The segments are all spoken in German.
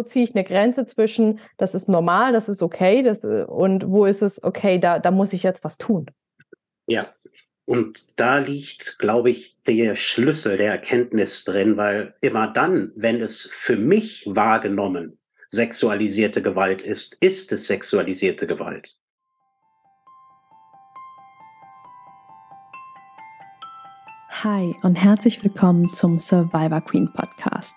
wo ziehe ich eine Grenze zwischen, das ist normal, das ist okay, das, und wo ist es, okay, da, da muss ich jetzt was tun? Ja, und da liegt, glaube ich, der Schlüssel der Erkenntnis drin, weil immer dann, wenn es für mich wahrgenommen sexualisierte Gewalt ist, ist es sexualisierte Gewalt. Hi und herzlich willkommen zum Survivor Queen Podcast,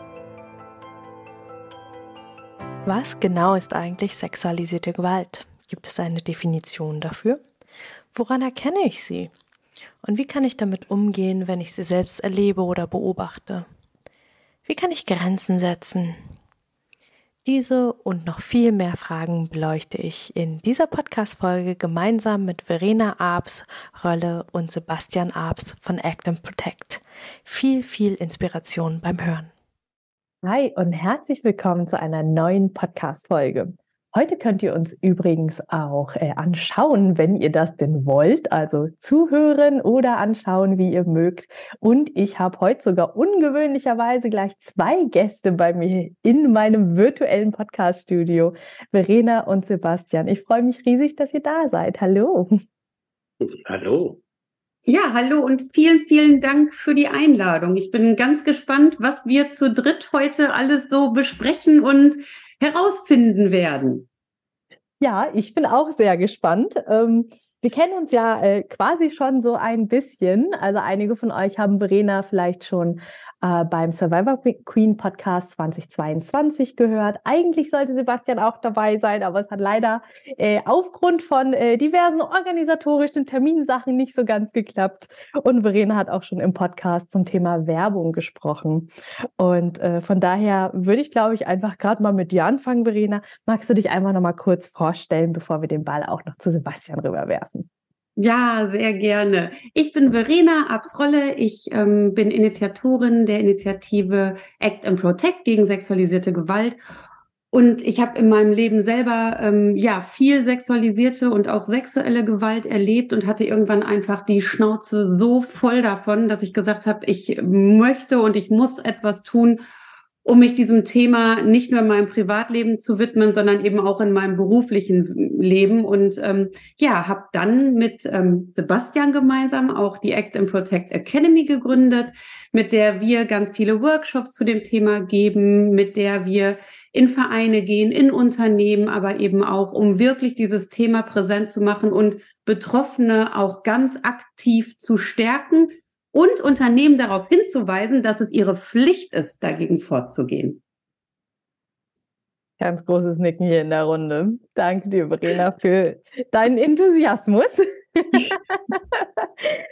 Was genau ist eigentlich sexualisierte Gewalt? Gibt es eine Definition dafür? Woran erkenne ich sie? Und wie kann ich damit umgehen, wenn ich sie selbst erlebe oder beobachte? Wie kann ich Grenzen setzen? Diese und noch viel mehr Fragen beleuchte ich in dieser Podcast-Folge gemeinsam mit Verena Abs Rölle und Sebastian Abs von Act and Protect. Viel, viel Inspiration beim Hören. Hi und herzlich willkommen zu einer neuen Podcast-Folge. Heute könnt ihr uns übrigens auch äh, anschauen, wenn ihr das denn wollt, also zuhören oder anschauen, wie ihr mögt. Und ich habe heute sogar ungewöhnlicherweise gleich zwei Gäste bei mir in meinem virtuellen Podcast-Studio, Verena und Sebastian. Ich freue mich riesig, dass ihr da seid. Hallo. Hallo. Ja, hallo und vielen, vielen Dank für die Einladung. Ich bin ganz gespannt, was wir zu dritt heute alles so besprechen und herausfinden werden. Ja, ich bin auch sehr gespannt. Ähm, wir kennen uns ja äh, quasi schon so ein bisschen. Also einige von euch haben Verena vielleicht schon äh, beim Survivor Queen Podcast 2022 gehört. Eigentlich sollte Sebastian auch dabei sein, aber es hat leider äh, aufgrund von äh, diversen organisatorischen Terminsachen nicht so ganz geklappt. Und Verena hat auch schon im Podcast zum Thema Werbung gesprochen. Und äh, von daher würde ich, glaube ich, einfach gerade mal mit dir anfangen, Verena. Magst du dich einmal noch mal kurz vorstellen, bevor wir den Ball auch noch zu Sebastian rüberwerfen? Ja, sehr gerne. Ich bin Verena Absrolle. Ich ähm, bin Initiatorin der Initiative Act and Protect gegen sexualisierte Gewalt. Und ich habe in meinem Leben selber ähm, ja viel sexualisierte und auch sexuelle Gewalt erlebt und hatte irgendwann einfach die Schnauze so voll davon, dass ich gesagt habe, ich möchte und ich muss etwas tun, um mich diesem Thema nicht nur in meinem Privatleben zu widmen, sondern eben auch in meinem beruflichen Leben. Und ähm, ja, habe dann mit ähm, Sebastian gemeinsam auch die Act and Protect Academy gegründet, mit der wir ganz viele Workshops zu dem Thema geben, mit der wir in Vereine gehen, in Unternehmen, aber eben auch, um wirklich dieses Thema präsent zu machen und Betroffene auch ganz aktiv zu stärken, und Unternehmen darauf hinzuweisen, dass es ihre Pflicht ist, dagegen vorzugehen. Ganz großes Nicken hier in der Runde. Danke dir, Verena, für deinen Enthusiasmus.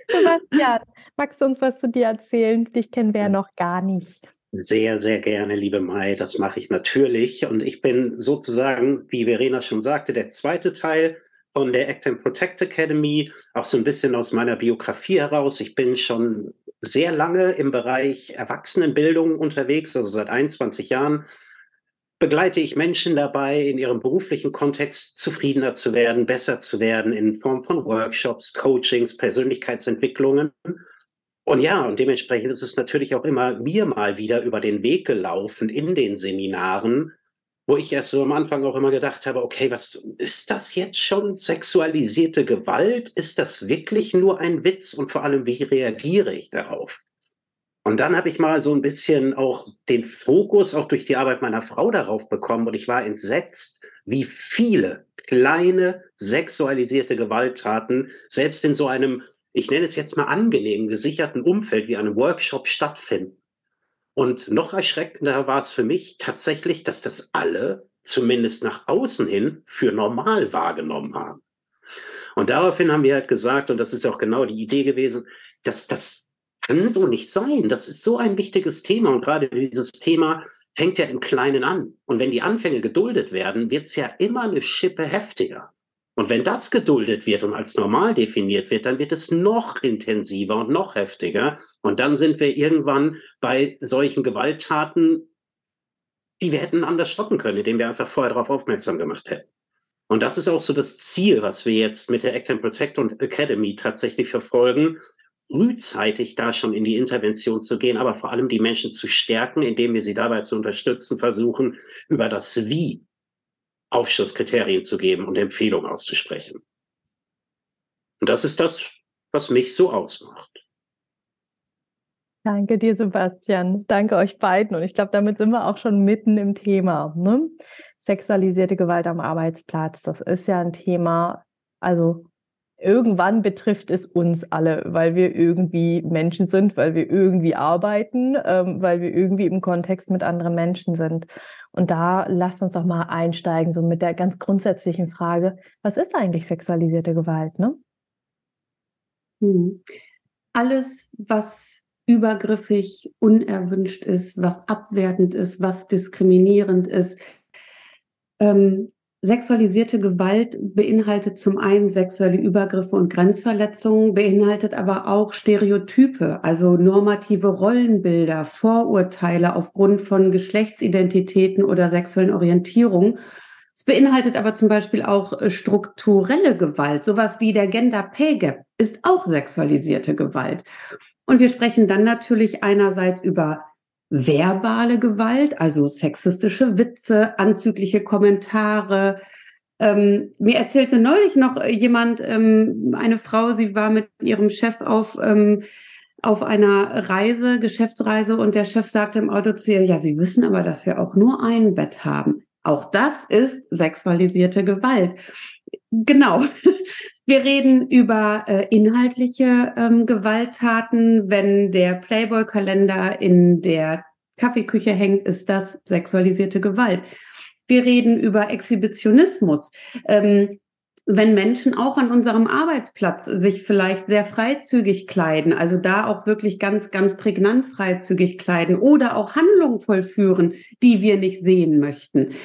Sebastian, magst du uns was zu dir erzählen? Dich kennen wir ja noch gar nicht. Sehr, sehr gerne, liebe Mai. Das mache ich natürlich. Und ich bin sozusagen, wie Verena schon sagte, der zweite Teil von der Act and Protect Academy, auch so ein bisschen aus meiner Biografie heraus. Ich bin schon sehr lange im Bereich Erwachsenenbildung unterwegs, also seit 21 Jahren begleite ich Menschen dabei, in ihrem beruflichen Kontext zufriedener zu werden, besser zu werden in Form von Workshops, Coachings, Persönlichkeitsentwicklungen. Und ja, und dementsprechend ist es natürlich auch immer mir mal wieder über den Weg gelaufen in den Seminaren, wo ich erst so am Anfang auch immer gedacht habe, okay, was ist das jetzt schon sexualisierte Gewalt? Ist das wirklich nur ein Witz? Und vor allem, wie reagiere ich darauf? Und dann habe ich mal so ein bisschen auch den Fokus auch durch die Arbeit meiner Frau darauf bekommen und ich war entsetzt, wie viele kleine sexualisierte Gewalttaten selbst in so einem, ich nenne es jetzt mal angenehm gesicherten Umfeld wie einem Workshop stattfinden. Und noch erschreckender war es für mich tatsächlich, dass das alle zumindest nach außen hin für normal wahrgenommen haben. Und daraufhin haben wir halt gesagt, und das ist auch genau die Idee gewesen, dass das kann so nicht sein. Das ist so ein wichtiges Thema und gerade dieses Thema fängt ja im Kleinen an. Und wenn die Anfänge geduldet werden, wird es ja immer eine Schippe heftiger. Und wenn das geduldet wird und als normal definiert wird, dann wird es noch intensiver und noch heftiger. Und dann sind wir irgendwann bei solchen Gewalttaten, die wir hätten anders stoppen können, indem wir einfach vorher darauf aufmerksam gemacht hätten. Und das ist auch so das Ziel, was wir jetzt mit der Act and Protect und Academy tatsächlich verfolgen, frühzeitig da schon in die Intervention zu gehen, aber vor allem die Menschen zu stärken, indem wir sie dabei zu unterstützen, versuchen, über das Wie Aufschlusskriterien zu geben und Empfehlungen auszusprechen. Und das ist das, was mich so ausmacht. Danke dir, Sebastian. Danke euch beiden. Und ich glaube, damit sind wir auch schon mitten im Thema. Ne? Sexualisierte Gewalt am Arbeitsplatz, das ist ja ein Thema, also irgendwann betrifft es uns alle, weil wir irgendwie Menschen sind, weil wir irgendwie arbeiten, ähm, weil wir irgendwie im Kontext mit anderen Menschen sind. Und da lasst uns doch mal einsteigen, so mit der ganz grundsätzlichen Frage, was ist eigentlich sexualisierte Gewalt? Ne? Hm. Alles, was übergriffig, unerwünscht ist, was abwertend ist, was diskriminierend ist, ähm, Sexualisierte Gewalt beinhaltet zum einen sexuelle Übergriffe und Grenzverletzungen, beinhaltet aber auch Stereotype, also normative Rollenbilder, Vorurteile aufgrund von Geschlechtsidentitäten oder sexuellen Orientierungen. Es beinhaltet aber zum Beispiel auch äh, strukturelle Gewalt, sowas wie der Gender Pay Gap ist auch sexualisierte Gewalt. Und wir sprechen dann natürlich einerseits über verbale Gewalt, also sexistische Witze, anzügliche Kommentare. Ähm, mir erzählte neulich noch jemand, ähm, eine Frau, sie war mit ihrem Chef auf, ähm, auf einer Reise, Geschäftsreise, und der Chef sagte im Auto zu ihr, ja, Sie wissen aber, dass wir auch nur ein Bett haben. Auch das ist sexualisierte Gewalt. Genau. Wir reden über äh, inhaltliche ähm, Gewalttaten. Wenn der Playboy-Kalender in der Kaffeeküche hängt, ist das sexualisierte Gewalt. Wir reden über Exhibitionismus. Ähm, wenn Menschen auch an unserem Arbeitsplatz sich vielleicht sehr freizügig kleiden, also da auch wirklich ganz, ganz prägnant freizügig kleiden oder auch Handlungen vollführen, die wir nicht sehen möchten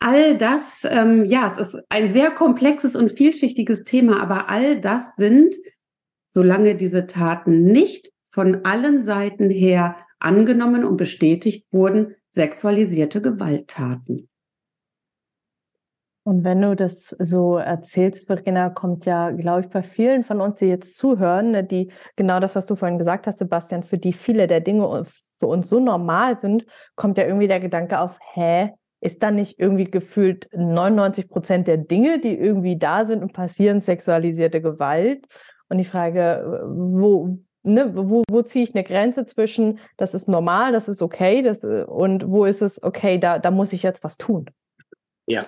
all das, ähm, ja, es ist ein sehr komplexes und vielschichtiges Thema, aber all das sind, solange diese Taten nicht von allen Seiten her angenommen und bestätigt wurden, sexualisierte Gewalttaten. Und wenn du das so erzählst, Verena, kommt ja, glaube ich, bei vielen von uns, die jetzt zuhören, ne, die genau das, was du vorhin gesagt hast, Sebastian, für die viele der Dinge für uns so normal sind, kommt ja irgendwie der Gedanke auf, hä, ist dann nicht irgendwie gefühlt 99 Prozent der Dinge, die irgendwie da sind und passieren, sexualisierte Gewalt? Und die Frage, wo, ne, wo, wo ziehe ich eine Grenze zwischen, das ist normal, das ist okay, das, und wo ist es, okay, da, da muss ich jetzt was tun? Ja,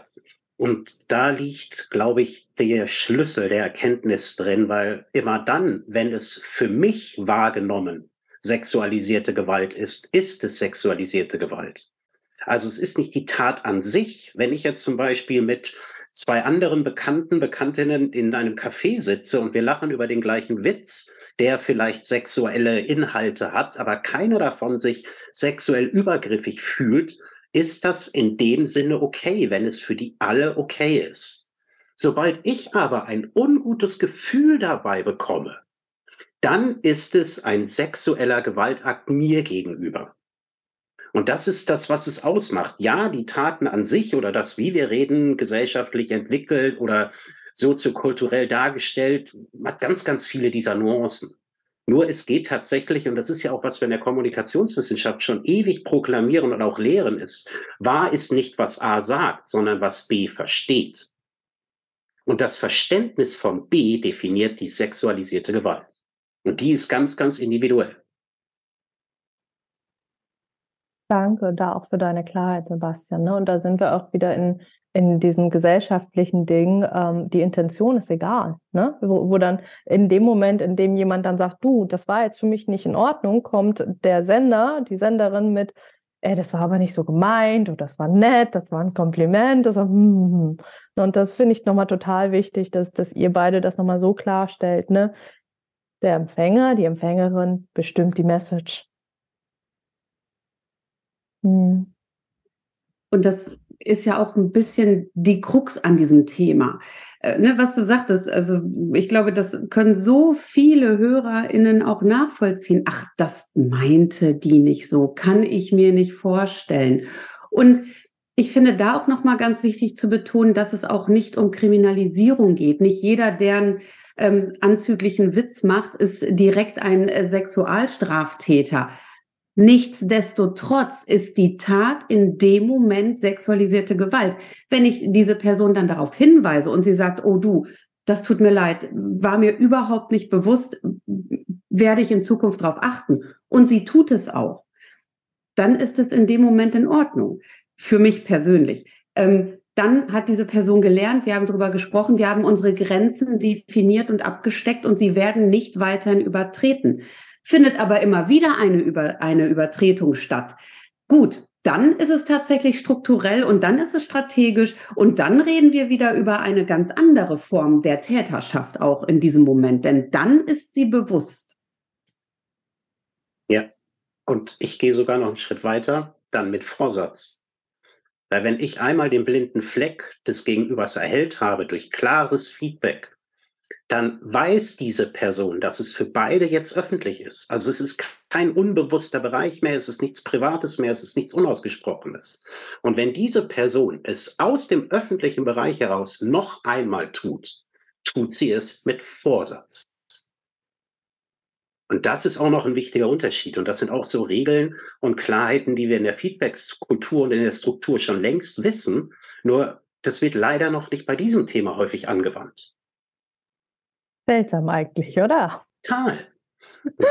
und da liegt, glaube ich, der Schlüssel der Erkenntnis drin, weil immer dann, wenn es für mich wahrgenommen sexualisierte Gewalt ist, ist es sexualisierte Gewalt. Also es ist nicht die Tat an sich. Wenn ich jetzt zum Beispiel mit zwei anderen Bekannten, Bekanntinnen in einem Café sitze und wir lachen über den gleichen Witz, der vielleicht sexuelle Inhalte hat, aber keiner davon sich sexuell übergriffig fühlt, ist das in dem Sinne okay, wenn es für die alle okay ist. Sobald ich aber ein ungutes Gefühl dabei bekomme, dann ist es ein sexueller Gewaltakt mir gegenüber. Und das ist das, was es ausmacht. Ja, die Taten an sich oder das, wie wir reden, gesellschaftlich entwickelt oder soziokulturell dargestellt, hat ganz, ganz viele dieser Nuancen. Nur es geht tatsächlich, und das ist ja auch, was wir in der Kommunikationswissenschaft schon ewig proklamieren und auch lehren, ist, wahr ist nicht, was A sagt, sondern was B versteht. Und das Verständnis von B definiert die sexualisierte Gewalt. Und die ist ganz, ganz individuell. Danke da auch für deine Klarheit, Sebastian. Ne? Und da sind wir auch wieder in, in diesem gesellschaftlichen Ding. Ähm, die Intention ist egal. Ne? Wo, wo dann in dem Moment, in dem jemand dann sagt, du, das war jetzt für mich nicht in Ordnung, kommt der Sender, die Senderin mit, ey, das war aber nicht so gemeint oder das war nett, das war ein Kompliment. Das war, hm. Und das finde ich nochmal total wichtig, dass, dass ihr beide das nochmal so klarstellt. Ne? Der Empfänger, die Empfängerin bestimmt die Message. Hm. und das ist ja auch ein bisschen die Krux an diesem Thema. Äh, ne, was du sagtest, also ich glaube, das können so viele HörerInnen auch nachvollziehen. Ach, das meinte die nicht so, kann ich mir nicht vorstellen. Und ich finde da auch nochmal ganz wichtig zu betonen, dass es auch nicht um Kriminalisierung geht. Nicht jeder, der einen ähm, anzüglichen Witz macht, ist direkt ein äh, Sexualstraftäter. Nichtsdestotrotz ist die Tat in dem Moment sexualisierte Gewalt. Wenn ich diese Person dann darauf hinweise und sie sagt, oh du, das tut mir leid, war mir überhaupt nicht bewusst, werde ich in Zukunft darauf achten. Und sie tut es auch. Dann ist es in dem Moment in Ordnung. Für mich persönlich. Ähm, dann hat diese Person gelernt, wir haben darüber gesprochen, wir haben unsere Grenzen definiert und abgesteckt und sie werden nicht weiterhin übertreten findet aber immer wieder eine, Über eine Übertretung statt. Gut, dann ist es tatsächlich strukturell und dann ist es strategisch und dann reden wir wieder über eine ganz andere Form der Täterschaft auch in diesem Moment, denn dann ist sie bewusst. Ja, und ich gehe sogar noch einen Schritt weiter, dann mit Vorsatz. Weil wenn ich einmal den blinden Fleck des Gegenübers erhellt habe durch klares Feedback, dann weiß diese Person, dass es für beide jetzt öffentlich ist. Also es ist kein unbewusster Bereich mehr, es ist nichts Privates mehr, es ist nichts Unausgesprochenes. Und wenn diese Person es aus dem öffentlichen Bereich heraus noch einmal tut, tut sie es mit Vorsatz. Und das ist auch noch ein wichtiger Unterschied. Und das sind auch so Regeln und Klarheiten, die wir in der Feedback-Kultur und in der Struktur schon längst wissen. Nur das wird leider noch nicht bei diesem Thema häufig angewandt. Seltsam eigentlich, oder? Total.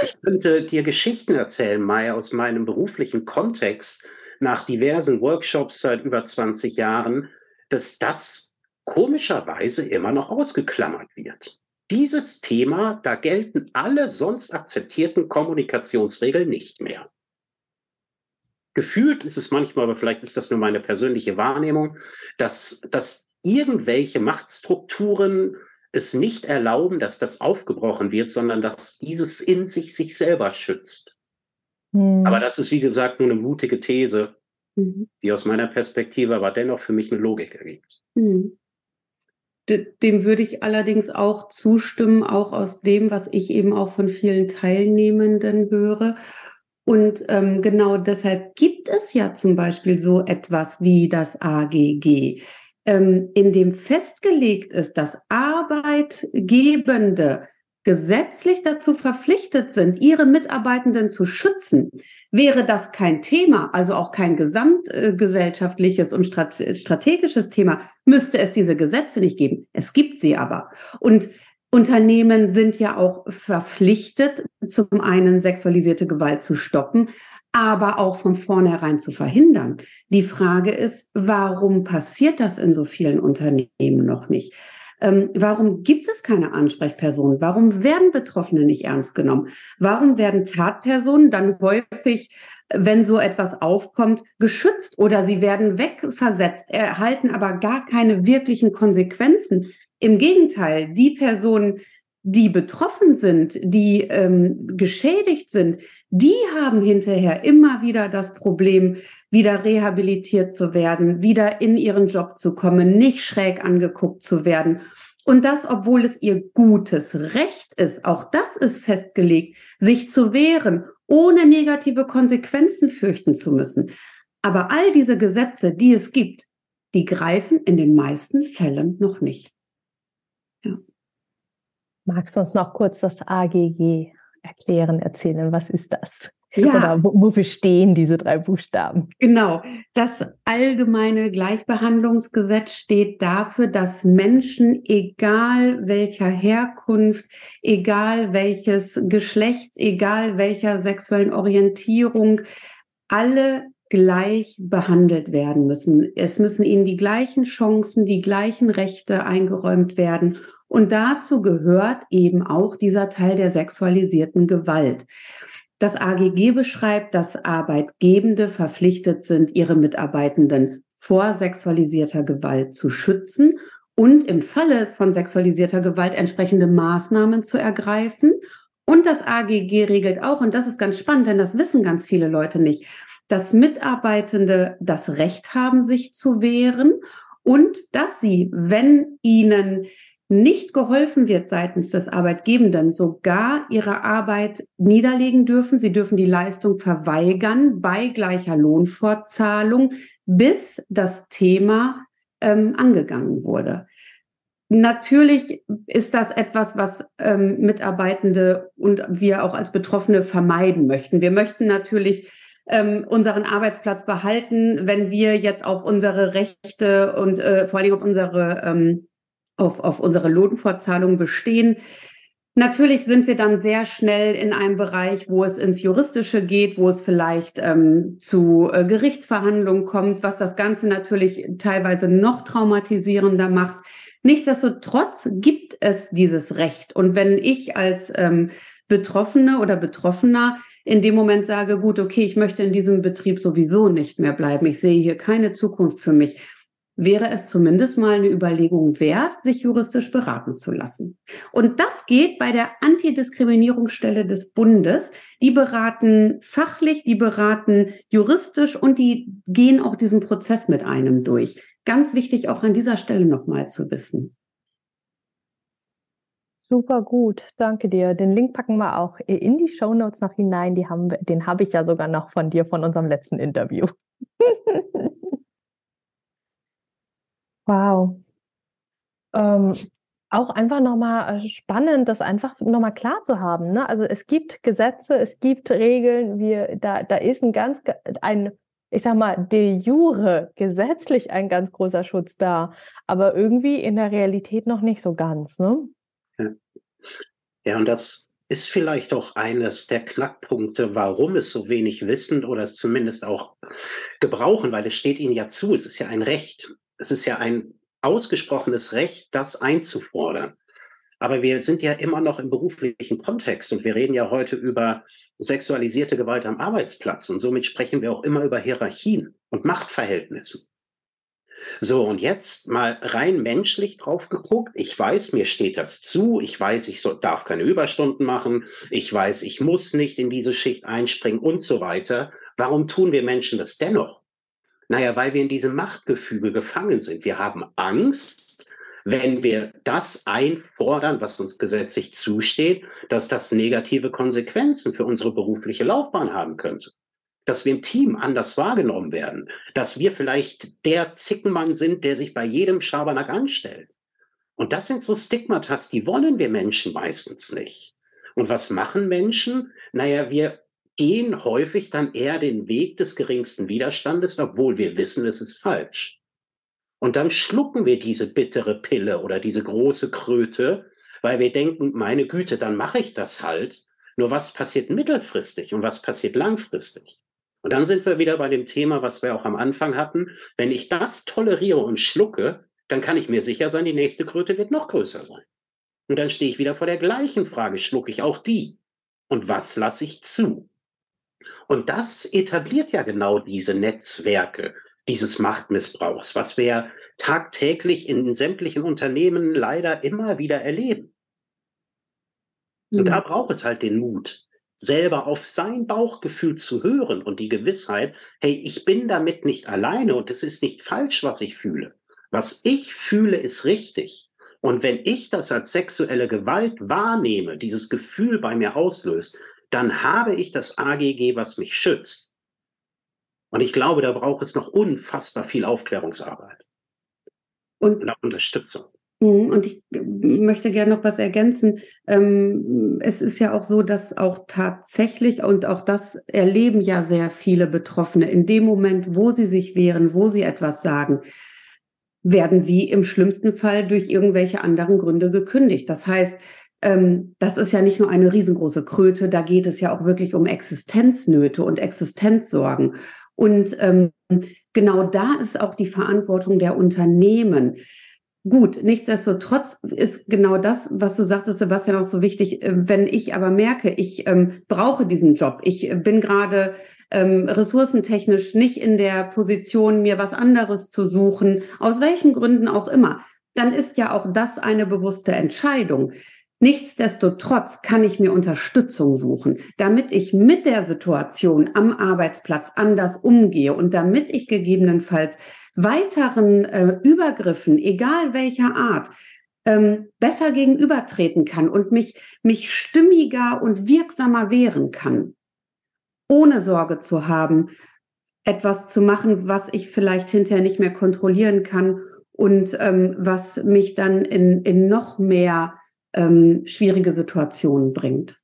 Ich könnte dir Geschichten erzählen, Mai, aus meinem beruflichen Kontext nach diversen Workshops seit über 20 Jahren, dass das komischerweise immer noch ausgeklammert wird. Dieses Thema, da gelten alle sonst akzeptierten Kommunikationsregeln nicht mehr. Gefühlt ist es manchmal, aber vielleicht ist das nur meine persönliche Wahrnehmung, dass, dass irgendwelche Machtstrukturen es nicht erlauben, dass das aufgebrochen wird, sondern dass dieses in sich sich selber schützt. Mhm. Aber das ist, wie gesagt, nur eine mutige These, mhm. die aus meiner Perspektive aber dennoch für mich eine Logik ergibt. Mhm. Dem würde ich allerdings auch zustimmen, auch aus dem, was ich eben auch von vielen Teilnehmenden höre. Und ähm, genau deshalb gibt es ja zum Beispiel so etwas wie das AGG ähm, in dem festgelegt ist, dass Arbeitgebende gesetzlich dazu verpflichtet sind, ihre Mitarbeitenden zu schützen, wäre das kein Thema, also auch kein gesamtgesellschaftliches und strategisches Thema, müsste es diese Gesetze nicht geben. Es gibt sie aber. Und Unternehmen sind ja auch verpflichtet, zum einen sexualisierte Gewalt zu stoppen, aber auch von vornherein zu verhindern. Die Frage ist, warum passiert das in so vielen Unternehmen noch nicht? Ähm, warum gibt es keine Ansprechpersonen? Warum werden Betroffene nicht ernst genommen? Warum werden Tatpersonen dann häufig, wenn so etwas aufkommt, geschützt oder sie werden wegversetzt, erhalten aber gar keine wirklichen Konsequenzen? Im Gegenteil, die Personen, die betroffen sind, die ähm, geschädigt sind, die haben hinterher immer wieder das Problem, wieder rehabilitiert zu werden, wieder in ihren Job zu kommen, nicht schräg angeguckt zu werden. Und das, obwohl es ihr gutes Recht ist, auch das ist festgelegt, sich zu wehren, ohne negative Konsequenzen fürchten zu müssen. Aber all diese Gesetze, die es gibt, die greifen in den meisten Fällen noch nicht. Magst du uns noch kurz das AGG erklären, erzählen? Was ist das? Ja. Oder wofür stehen diese drei Buchstaben? Genau. Das allgemeine Gleichbehandlungsgesetz steht dafür, dass Menschen, egal welcher Herkunft, egal welches Geschlechts, egal welcher sexuellen Orientierung, alle gleich behandelt werden müssen. Es müssen ihnen die gleichen Chancen, die gleichen Rechte eingeräumt werden und dazu gehört eben auch dieser Teil der sexualisierten Gewalt. Das AGG beschreibt, dass Arbeitgebende verpflichtet sind, ihre Mitarbeitenden vor sexualisierter Gewalt zu schützen und im Falle von sexualisierter Gewalt entsprechende Maßnahmen zu ergreifen. Und das AGG regelt auch, und das ist ganz spannend, denn das wissen ganz viele Leute nicht, dass Mitarbeitende das Recht haben, sich zu wehren und dass sie, wenn ihnen nicht geholfen wird seitens des Arbeitgebenden, sogar ihre Arbeit niederlegen dürfen. Sie dürfen die Leistung verweigern bei gleicher Lohnfortzahlung, bis das Thema ähm, angegangen wurde. Natürlich ist das etwas, was ähm, Mitarbeitende und wir auch als Betroffene vermeiden möchten. Wir möchten natürlich ähm, unseren Arbeitsplatz behalten, wenn wir jetzt auf unsere Rechte und äh, vor allem auf unsere ähm, auf, auf unsere Lohnfortzahlung bestehen. Natürlich sind wir dann sehr schnell in einem Bereich, wo es ins Juristische geht, wo es vielleicht ähm, zu äh, Gerichtsverhandlungen kommt, was das Ganze natürlich teilweise noch traumatisierender macht. Nichtsdestotrotz gibt es dieses Recht. Und wenn ich als ähm, Betroffene oder Betroffener in dem Moment sage, gut, okay, ich möchte in diesem Betrieb sowieso nicht mehr bleiben, ich sehe hier keine Zukunft für mich, wäre es zumindest mal eine Überlegung wert, sich juristisch beraten zu lassen. Und das geht bei der Antidiskriminierungsstelle des Bundes. Die beraten fachlich, die beraten juristisch und die gehen auch diesen Prozess mit einem durch. Ganz wichtig auch an dieser Stelle nochmal zu wissen. Super gut, danke dir. Den Link packen wir auch in die Show Notes noch hinein. Die haben, den habe ich ja sogar noch von dir von unserem letzten Interview. Wow. Ähm, auch einfach nochmal äh, spannend, das einfach nochmal klar zu haben. Ne? Also es gibt Gesetze, es gibt Regeln, wir, da, da ist ein ganz, ein, ich sag mal, de jure, gesetzlich ein ganz großer Schutz da, aber irgendwie in der Realität noch nicht so ganz, ne? Ja, ja und das ist vielleicht auch eines der Knackpunkte, warum es so wenig wissen oder es zumindest auch gebrauchen, weil es steht ihnen ja zu, es ist ja ein Recht es ist ja ein ausgesprochenes Recht, das einzufordern. Aber wir sind ja immer noch im beruflichen Kontext und wir reden ja heute über sexualisierte Gewalt am Arbeitsplatz und somit sprechen wir auch immer über Hierarchien und Machtverhältnissen. So, und jetzt mal rein menschlich drauf geguckt. Ich weiß, mir steht das zu. Ich weiß, ich so, darf keine Überstunden machen. Ich weiß, ich muss nicht in diese Schicht einspringen und so weiter. Warum tun wir Menschen das dennoch? Naja, weil wir in diesem Machtgefüge gefangen sind. Wir haben Angst, wenn wir das einfordern, was uns gesetzlich zusteht, dass das negative Konsequenzen für unsere berufliche Laufbahn haben könnte. Dass wir im Team anders wahrgenommen werden. Dass wir vielleicht der Zickenmann sind, der sich bei jedem Schabernack anstellt. Und das sind so Stigmatas, die wollen wir Menschen meistens nicht. Und was machen Menschen? Naja, wir gehen häufig dann eher den Weg des geringsten Widerstandes, obwohl wir wissen, es ist falsch. Und dann schlucken wir diese bittere Pille oder diese große Kröte, weil wir denken, meine Güte, dann mache ich das halt. Nur was passiert mittelfristig und was passiert langfristig? Und dann sind wir wieder bei dem Thema, was wir auch am Anfang hatten. Wenn ich das toleriere und schlucke, dann kann ich mir sicher sein, die nächste Kröte wird noch größer sein. Und dann stehe ich wieder vor der gleichen Frage, schlucke ich auch die? Und was lasse ich zu? Und das etabliert ja genau diese Netzwerke dieses Machtmissbrauchs, was wir tagtäglich in sämtlichen Unternehmen leider immer wieder erleben. Und da mhm. braucht es halt den Mut, selber auf sein Bauchgefühl zu hören und die Gewissheit, hey, ich bin damit nicht alleine und es ist nicht falsch, was ich fühle. Was ich fühle, ist richtig. Und wenn ich das als sexuelle Gewalt wahrnehme, dieses Gefühl bei mir auslöst, dann habe ich das AGG, was mich schützt. Und ich glaube, da braucht es noch unfassbar viel Aufklärungsarbeit und, und Unterstützung. Mhm, und ich möchte gerne noch was ergänzen. Ähm, es ist ja auch so, dass auch tatsächlich, und auch das erleben ja sehr viele Betroffene, in dem Moment, wo sie sich wehren, wo sie etwas sagen, werden sie im schlimmsten Fall durch irgendwelche anderen Gründe gekündigt. Das heißt, ähm, das ist ja nicht nur eine riesengroße Kröte, da geht es ja auch wirklich um Existenznöte und Existenzsorgen. Und ähm, genau da ist auch die Verantwortung der Unternehmen. Gut, nichtsdestotrotz ist genau das, was du sagtest, Sebastian, auch so wichtig. Äh, wenn ich aber merke, ich ähm, brauche diesen Job, ich bin gerade ähm, ressourcentechnisch nicht in der Position, mir was anderes zu suchen, aus welchen Gründen auch immer, dann ist ja auch das eine bewusste Entscheidung Nichtsdestotrotz kann ich mir Unterstützung suchen, damit ich mit der Situation am Arbeitsplatz anders umgehe und damit ich gegebenenfalls weiteren äh, Übergriffen, egal welcher Art, ähm, besser gegenübertreten kann und mich, mich stimmiger und wirksamer wehren kann, ohne Sorge zu haben, etwas zu machen, was ich vielleicht hinterher nicht mehr kontrollieren kann und ähm, was mich dann in, in noch mehr ähm, schwierige Situationen bringt.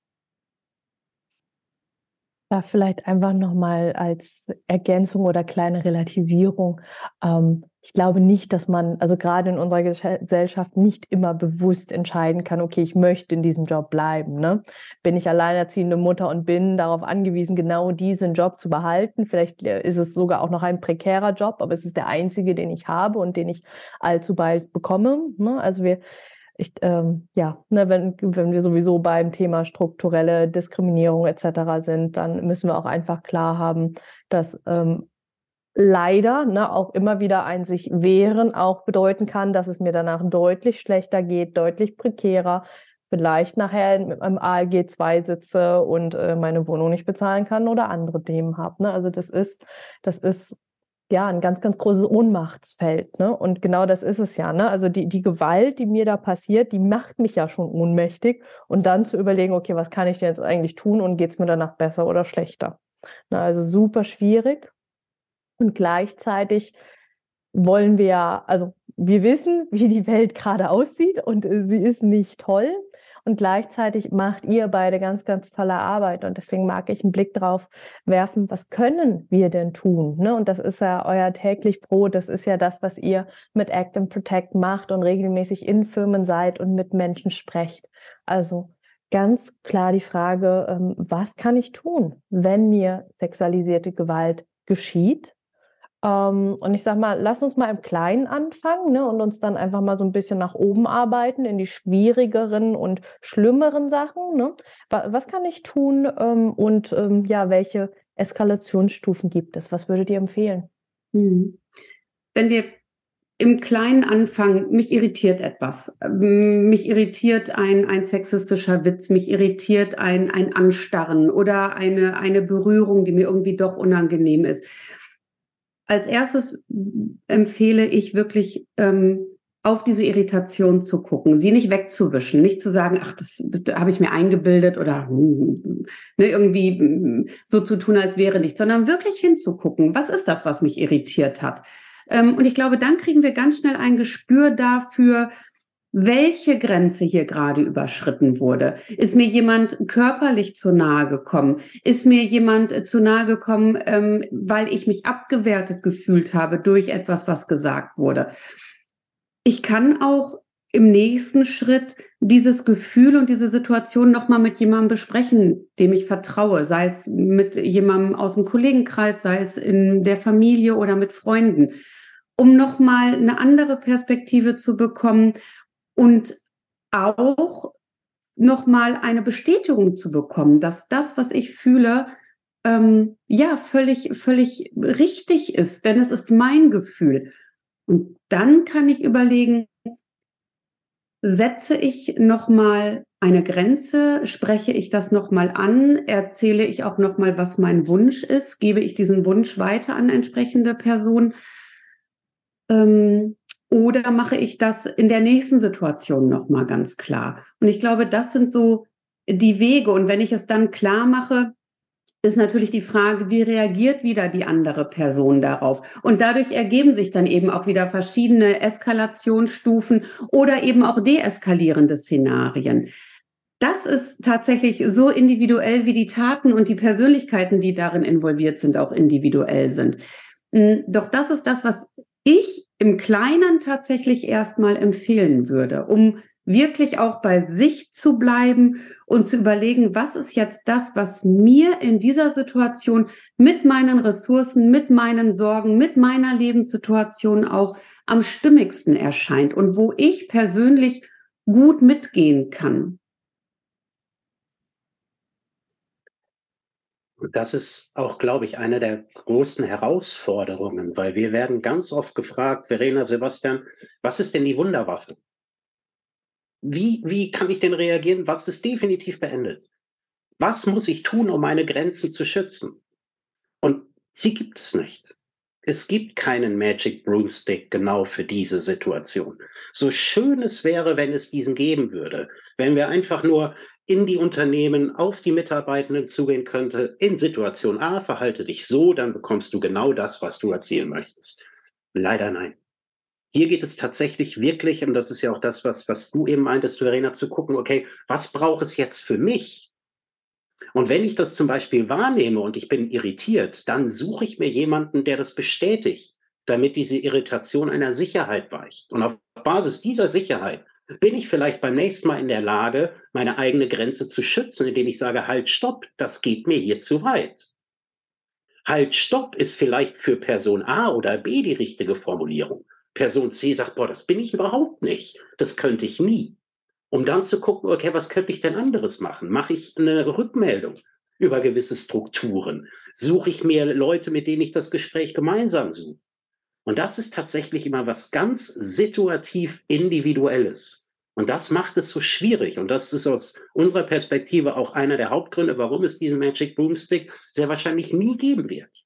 Da vielleicht einfach nochmal als Ergänzung oder kleine Relativierung. Ähm, ich glaube nicht, dass man, also gerade in unserer Gesellschaft, nicht immer bewusst entscheiden kann, okay, ich möchte in diesem Job bleiben. Ne? Bin ich alleinerziehende Mutter und bin darauf angewiesen, genau diesen Job zu behalten. Vielleicht äh, ist es sogar auch noch ein prekärer Job, aber es ist der einzige, den ich habe und den ich allzu bald bekomme. Ne? Also wir ich, ähm, ja, ne, wenn, wenn wir sowieso beim Thema strukturelle Diskriminierung etc. sind, dann müssen wir auch einfach klar haben, dass ähm, leider ne, auch immer wieder ein sich wehren auch bedeuten kann, dass es mir danach deutlich schlechter geht, deutlich prekärer, vielleicht nachher im ALG 2 sitze und äh, meine Wohnung nicht bezahlen kann oder andere Themen habe. Ne? Also das ist, das ist ja, ein ganz, ganz großes Ohnmachtsfeld. Ne? Und genau das ist es ja. Ne? Also die, die Gewalt, die mir da passiert, die macht mich ja schon ohnmächtig. Und dann zu überlegen, okay, was kann ich denn jetzt eigentlich tun und geht es mir danach besser oder schlechter? Ne? Also super schwierig. Und gleichzeitig wollen wir ja, also wir wissen, wie die Welt gerade aussieht und äh, sie ist nicht toll. Und gleichzeitig macht ihr beide ganz, ganz tolle Arbeit. Und deswegen mag ich einen Blick drauf werfen, was können wir denn tun? Ne? Und das ist ja euer täglich Brot. Das ist ja das, was ihr mit Act and Protect macht und regelmäßig in Firmen seid und mit Menschen sprecht. Also ganz klar die Frage, ähm, was kann ich tun, wenn mir sexualisierte Gewalt geschieht? Ähm, und ich sag mal, lass uns mal im Kleinen anfangen ne, und uns dann einfach mal so ein bisschen nach oben arbeiten in die schwierigeren und schlimmeren Sachen. Ne? Was kann ich tun ähm, und ähm, ja, welche Eskalationsstufen gibt es? Was würdet ihr empfehlen? Hm. Wenn wir im Kleinen anfangen, mich irritiert etwas. Mich irritiert ein, ein sexistischer Witz, mich irritiert ein, ein Anstarren oder eine, eine Berührung, die mir irgendwie doch unangenehm ist als erstes empfehle ich wirklich, ähm, auf diese Irritation zu gucken, sie nicht wegzuwischen, nicht zu sagen, ach, das, das habe ich mir eingebildet oder ne, irgendwie hm, so zu tun, als wäre nichts, sondern wirklich hinzugucken, was ist das, was mich irritiert hat. Ähm, und ich glaube, dann kriegen wir ganz schnell ein Gespür dafür, welche Grenze hier gerade überschritten wurde. Ist mir jemand körperlich zu nahe gekommen? Ist mir jemand zu nahe gekommen, ähm, weil ich mich abgewertet gefühlt habe durch etwas, was gesagt wurde? Ich kann auch im nächsten Schritt dieses Gefühl und diese Situation nochmal mit jemandem besprechen, dem ich vertraue, sei es mit jemandem aus dem Kollegenkreis, sei es in der Familie oder mit Freunden, um nochmal eine andere Perspektive zu bekommen und auch nochmal eine Bestätigung zu bekommen, dass das, was ich fühle, ähm, ja, völlig, völlig richtig ist, denn es ist mein Gefühl. Und dann kann ich überlegen, setze ich nochmal eine Grenze, spreche ich das nochmal an, erzähle ich auch nochmal, was mein Wunsch ist, gebe ich diesen Wunsch weiter an entsprechende Person. Ähm, oder mache ich das in der nächsten Situation nochmal ganz klar? Und ich glaube, das sind so die Wege. Und wenn ich es dann klar mache, ist natürlich die Frage, wie reagiert wieder die andere Person darauf? Und dadurch ergeben sich dann eben auch wieder verschiedene Eskalationsstufen oder eben auch deeskalierende Szenarien. Das ist tatsächlich so individuell, wie die Taten und die Persönlichkeiten, die darin involviert sind, auch individuell sind. Hm, doch das ist das, was ich im Kleinen tatsächlich erstmal empfehlen würde, um wirklich auch bei sich zu bleiben und zu überlegen, was ist jetzt das, was mir in dieser Situation mit meinen Ressourcen, mit meinen Sorgen, mit meiner Lebenssituation auch am stimmigsten erscheint und wo ich persönlich gut mitgehen kann. Das ist auch, glaube ich, eine der großen Herausforderungen, weil wir werden ganz oft gefragt, Verena, Sebastian, was ist denn die Wunderwaffe? Wie, wie kann ich denn reagieren? Was ist definitiv beendet? Was muss ich tun, um meine Grenzen zu schützen? Und sie gibt es nicht. Es gibt keinen Magic Broomstick genau für diese Situation. So schön es wäre, wenn es diesen geben würde, wenn wir einfach nur in die Unternehmen auf die Mitarbeitenden zugehen könnte, in Situation A, verhalte dich so, dann bekommst du genau das, was du erzielen möchtest. Leider nein. Hier geht es tatsächlich wirklich, und das ist ja auch das, was, was du eben meintest, Verena, zu gucken, okay, was braucht es jetzt für mich? Und wenn ich das zum Beispiel wahrnehme und ich bin irritiert, dann suche ich mir jemanden, der das bestätigt, damit diese Irritation einer Sicherheit weicht. Und auf Basis dieser Sicherheit bin ich vielleicht beim nächsten Mal in der Lage, meine eigene Grenze zu schützen, indem ich sage, halt, stopp, das geht mir hier zu weit. Halt, stopp ist vielleicht für Person A oder B die richtige Formulierung. Person C sagt, boah, das bin ich überhaupt nicht. Das könnte ich nie. Um dann zu gucken, okay, was könnte ich denn anderes machen? Mache ich eine Rückmeldung über gewisse Strukturen? Suche ich mir Leute, mit denen ich das Gespräch gemeinsam suche? Und das ist tatsächlich immer was ganz situativ Individuelles. Und das macht es so schwierig. Und das ist aus unserer Perspektive auch einer der Hauptgründe, warum es diesen Magic Boomstick sehr wahrscheinlich nie geben wird.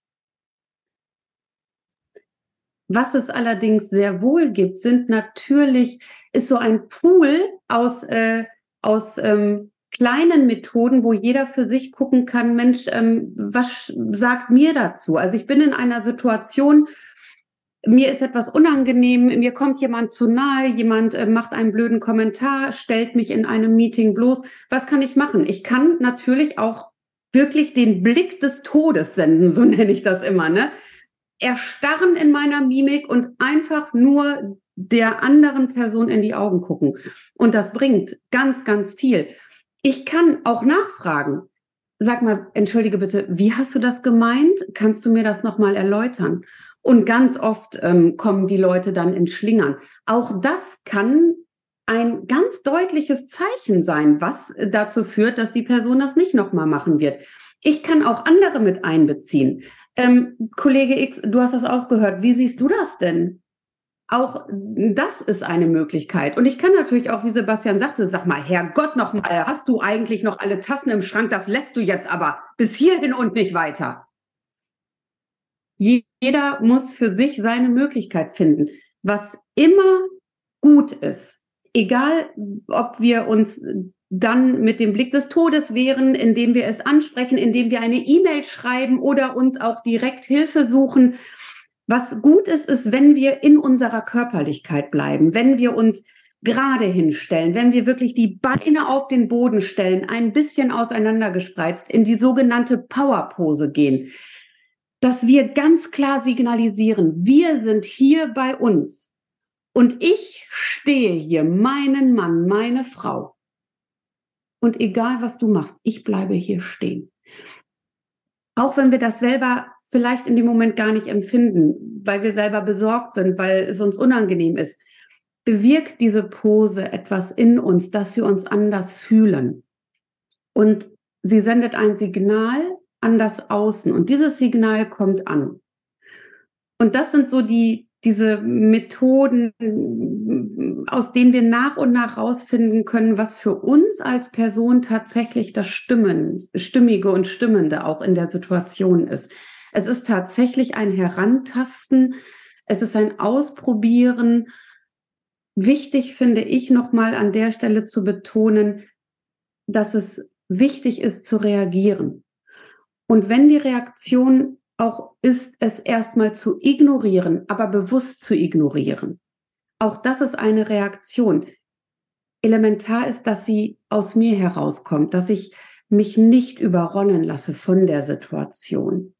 Was es allerdings sehr wohl gibt, sind natürlich, ist so ein Pool aus, äh, aus ähm, kleinen Methoden, wo jeder für sich gucken kann, Mensch, ähm, was sagt mir dazu? Also ich bin in einer Situation, mir ist etwas unangenehm, mir kommt jemand zu nahe, jemand äh, macht einen blöden Kommentar, stellt mich in einem Meeting bloß. Was kann ich machen? Ich kann natürlich auch wirklich den Blick des Todes senden, so nenne ich das immer, ne? erstarren in meiner Mimik und einfach nur der anderen Person in die Augen gucken. Und das bringt ganz, ganz viel. Ich kann auch nachfragen. Sag mal, entschuldige bitte, wie hast du das gemeint? Kannst du mir das nochmal erläutern? Und ganz oft ähm, kommen die Leute dann in Schlingern. Auch das kann ein ganz deutliches Zeichen sein, was dazu führt, dass die Person das nicht nochmal machen wird. Ich kann auch andere mit einbeziehen. Ähm, Kollege X, du hast das auch gehört. Wie siehst du das denn? Auch das ist eine Möglichkeit. Und ich kann natürlich auch, wie Sebastian sagte, sag mal, Herrgott noch mal, hast du eigentlich noch alle Tassen im Schrank? Das lässt du jetzt aber bis hierhin und nicht weiter. Jeder muss für sich seine Möglichkeit finden. Was immer gut ist, egal ob wir uns dann mit dem Blick des Todes wären, indem wir es ansprechen, indem wir eine E-Mail schreiben oder uns auch direkt Hilfe suchen. Was gut ist, ist, wenn wir in unserer Körperlichkeit bleiben, wenn wir uns gerade hinstellen, wenn wir wirklich die Beine auf den Boden stellen, ein bisschen auseinandergespreizt, in die sogenannte Powerpose gehen, dass wir ganz klar signalisieren, wir sind hier bei uns und ich stehe hier, meinen Mann, meine Frau und egal was du machst, ich bleibe hier stehen. Auch wenn wir das selber vielleicht in dem Moment gar nicht empfinden, weil wir selber besorgt sind, weil es uns unangenehm ist, bewirkt diese Pose etwas in uns, dass wir uns anders fühlen. Und sie sendet ein Signal an das Außen und dieses Signal kommt an. Und das sind so die, diese Methoden, aus denen wir nach und nach rausfinden können, was für uns als Person tatsächlich das Stimmen, Stimmige und Stimmende auch in der Situation ist. Es ist tatsächlich ein Herantasten, es ist ein Ausprobieren. Wichtig finde ich nochmal an der Stelle zu betonen, dass es wichtig ist zu reagieren. Und wenn die Reaktion auch ist es erstmal zu ignorieren, aber bewusst zu ignorieren. Auch das ist eine Reaktion. Elementar ist, dass sie aus mir herauskommt, dass ich mich nicht überronnen lasse von der Situation.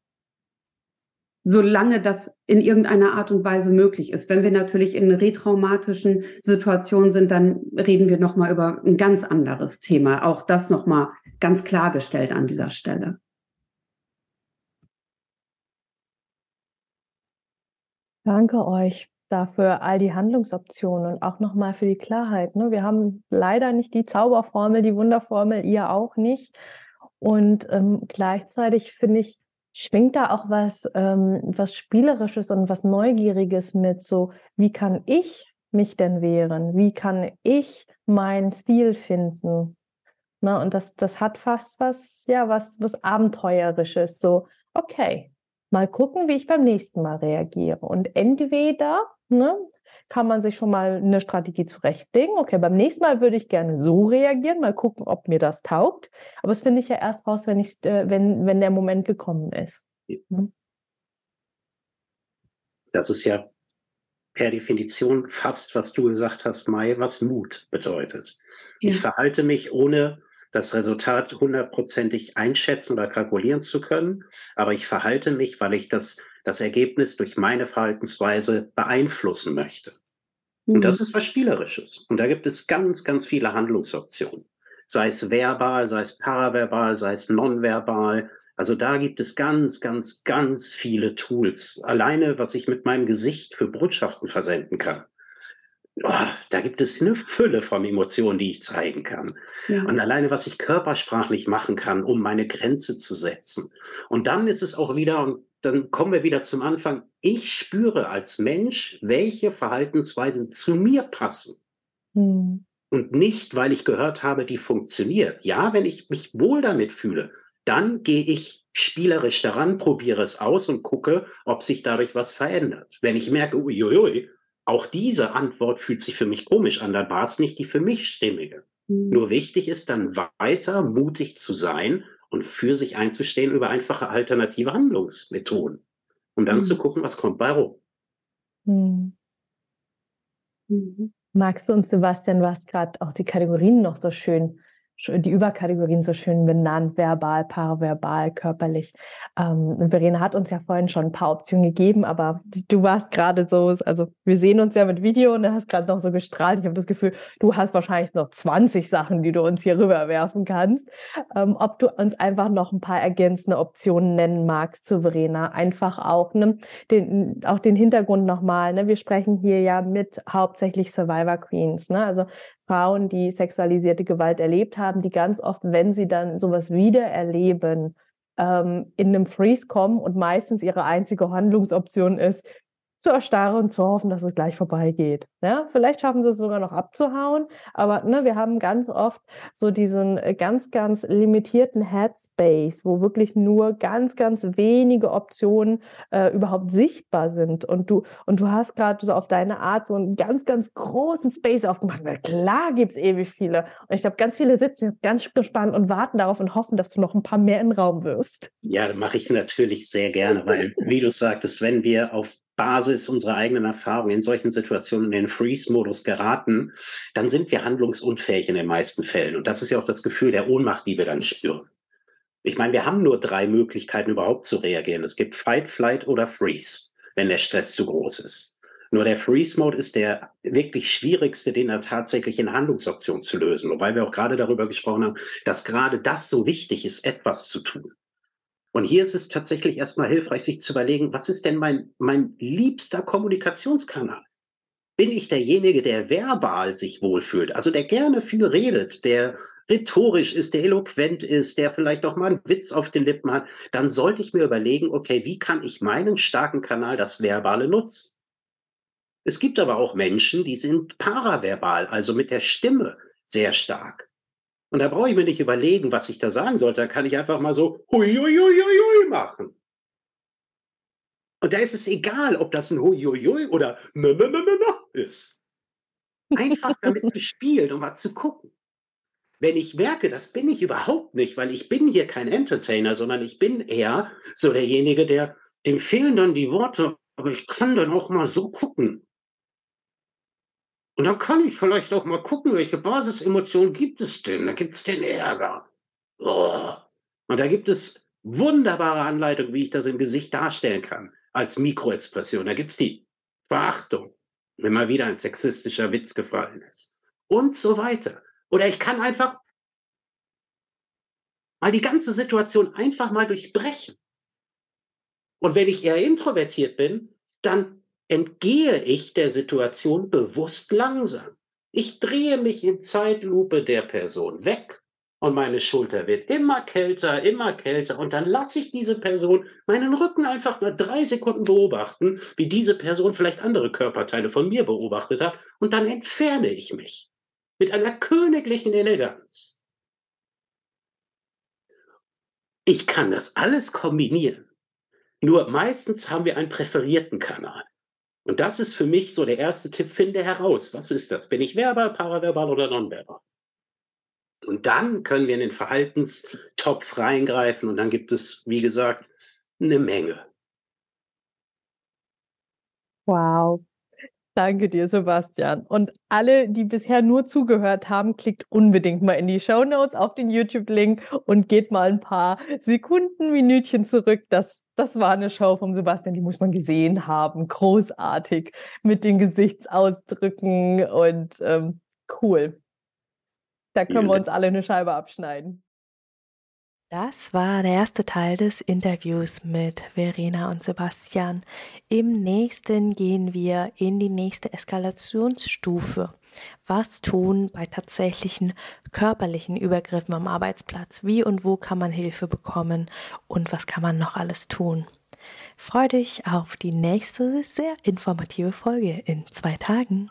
Solange das in irgendeiner Art und Weise möglich ist. Wenn wir natürlich in retraumatischen Situationen sind, dann reden wir nochmal über ein ganz anderes Thema. Auch das nochmal ganz klargestellt an dieser Stelle. Danke euch dafür all die Handlungsoptionen und auch nochmal für die Klarheit. Ne? Wir haben leider nicht die Zauberformel, die Wunderformel, ihr auch nicht. Und ähm, gleichzeitig finde ich, schwingt da auch was, ähm, was Spielerisches und was Neugieriges mit. So, wie kann ich mich denn wehren? Wie kann ich meinen Stil finden? Na, und das, das hat fast was, ja, was, was Abenteuerisches. So, okay, mal gucken, wie ich beim nächsten Mal reagiere. Und entweder ne, kann man sich schon mal eine Strategie zurechtlegen. Okay, beim nächsten Mal würde ich gerne so reagieren, mal gucken, ob mir das taugt. Aber das finde ich ja erst raus, wenn, ich, äh, wenn, wenn der Moment gekommen ist. Mhm. Das ist ja per Definition fast, was du gesagt hast, Mai, was Mut bedeutet. Ja. Ich verhalte mich ohne das Resultat hundertprozentig einschätzen oder kalkulieren zu können, aber ich verhalte mich, weil ich das, das Ergebnis durch meine Verhaltensweise beeinflussen möchte. Mhm. Und das ist was Spielerisches. Und da gibt es ganz, ganz viele Handlungsoptionen. Sei es verbal, sei es paraverbal, sei es nonverbal. Also da gibt es ganz, ganz, ganz viele Tools. Alleine, was ich mit meinem Gesicht für Botschaften versenden kann oh, da gibt es eine Fülle von Emotionen, die ich zeigen kann. Ja. Und alleine, was ich körpersprachlich machen kann, um meine Grenze zu setzen. Und dann ist es auch wieder, und dann kommen wir wieder zum Anfang, ich spüre als Mensch, welche Verhaltensweisen zu mir passen. Hm. Und nicht, weil ich gehört habe, die funktioniert. Ja, wenn ich mich wohl damit fühle, dann gehe ich spielerisch daran, probiere es aus und gucke, ob sich dadurch was verändert. Wenn ich merke, uiuiui, auch diese Antwort fühlt sich für mich komisch an, dann war es nicht die für mich stimmige. Mhm. Nur wichtig ist dann weiter mutig zu sein und für sich einzustehen über einfache alternative Handlungsmethoden. Um dann mhm. zu gucken, was kommt bei rum. Mhm. mhm. Magst du uns, Sebastian, du hast gerade auch die Kategorien noch so schön die Überkategorien so schön benannt, verbal, paraverbal, körperlich. Ähm, Verena hat uns ja vorhin schon ein paar Optionen gegeben, aber du warst gerade so, also wir sehen uns ja mit Video und du hast gerade noch so gestrahlt. Ich habe das Gefühl, du hast wahrscheinlich noch 20 Sachen, die du uns hier rüberwerfen kannst. Ähm, ob du uns einfach noch ein paar ergänzende Optionen nennen magst zu Verena. Einfach auch, ne, den, auch den Hintergrund nochmal. Ne? Wir sprechen hier ja mit hauptsächlich Survivor Queens. Ne? Also Frauen, die sexualisierte Gewalt erlebt haben, die ganz oft, wenn sie dann sowas wieder erleben, ähm, in einem Freeze kommen und meistens ihre einzige Handlungsoption ist, zu erstarren und zu hoffen, dass es gleich vorbeigeht. Ja, vielleicht schaffen sie es sogar noch abzuhauen, aber ne, wir haben ganz oft so diesen äh, ganz, ganz limitierten Headspace, wo wirklich nur ganz, ganz wenige Optionen äh, überhaupt sichtbar sind. Und du, und du hast gerade so auf deine Art so einen ganz, ganz großen Space aufgemacht. Na klar gibt es ewig viele. Und ich glaube, ganz viele sitzen ganz gespannt und warten darauf und hoffen, dass du noch ein paar mehr in den Raum wirfst. Ja, mache ich natürlich sehr gerne, weil, wie du sagtest, wenn wir auf Basis unserer eigenen Erfahrung in solchen Situationen in den Freeze-Modus geraten, dann sind wir handlungsunfähig in den meisten Fällen. Und das ist ja auch das Gefühl der Ohnmacht, die wir dann spüren. Ich meine, wir haben nur drei Möglichkeiten überhaupt zu reagieren. Es gibt Fight, Flight oder Freeze, wenn der Stress zu groß ist. Nur der Freeze-Mode ist der wirklich schwierigste, den er tatsächlich in Handlungsoption zu lösen. Wobei wir auch gerade darüber gesprochen haben, dass gerade das so wichtig ist, etwas zu tun. Und hier ist es tatsächlich erstmal hilfreich, sich zu überlegen, was ist denn mein, mein liebster Kommunikationskanal? Bin ich derjenige, der verbal sich wohlfühlt, also der gerne viel redet, der rhetorisch ist, der eloquent ist, der vielleicht auch mal einen Witz auf den Lippen hat, dann sollte ich mir überlegen, okay, wie kann ich meinen starken Kanal, das Verbale, nutzen? Es gibt aber auch Menschen, die sind paraverbal, also mit der Stimme sehr stark. Und da brauche ich mir nicht überlegen, was ich da sagen sollte. Da kann ich einfach mal so hui, hui, hui, hui machen. Und da ist es egal, ob das ein hui, hui, hui oder ne, ne, ne, ne, ne ist. Einfach damit zu spielen und mal zu gucken. Wenn ich merke, das bin ich überhaupt nicht, weil ich bin hier kein Entertainer, sondern ich bin eher so derjenige, der, dem fehlen dann die Worte, aber ich kann dann auch mal so gucken. Und dann kann ich vielleicht auch mal gucken, welche Basisemotionen gibt es denn? Da gibt es den Ärger. Oh. Und da gibt es wunderbare Anleitungen, wie ich das im Gesicht darstellen kann, als Mikroexpression. Da gibt es die Verachtung, wenn mal wieder ein sexistischer Witz gefallen ist. Und so weiter. Oder ich kann einfach mal die ganze Situation einfach mal durchbrechen. Und wenn ich eher introvertiert bin, dann entgehe ich der Situation bewusst langsam. Ich drehe mich in Zeitlupe der Person weg und meine Schulter wird immer kälter, immer kälter und dann lasse ich diese Person meinen Rücken einfach mal drei Sekunden beobachten, wie diese Person vielleicht andere Körperteile von mir beobachtet hat und dann entferne ich mich mit einer königlichen Eleganz. Ich kann das alles kombinieren. Nur meistens haben wir einen präferierten Kanal. Und das ist für mich so der erste Tipp, finde heraus, was ist das? Bin ich verbal, paraverbal oder nonverbal? Und dann können wir in den Verhaltenstopf reingreifen und dann gibt es, wie gesagt, eine Menge. Wow. Danke dir, Sebastian. Und alle, die bisher nur zugehört haben, klickt unbedingt mal in die Show Notes auf den YouTube-Link und geht mal ein paar Sekunden, Minütchen zurück. Das, das war eine Show vom Sebastian, die muss man gesehen haben. Großartig mit den Gesichtsausdrücken und ähm, cool. Da können wir uns alle eine Scheibe abschneiden. Das war der erste Teil des Interviews mit Verena und Sebastian. Im nächsten gehen wir in die nächste Eskalationsstufe. Was tun bei tatsächlichen körperlichen Übergriffen am Arbeitsplatz? Wie und wo kann man Hilfe bekommen? Und was kann man noch alles tun? Freu dich auf die nächste sehr informative Folge in zwei Tagen.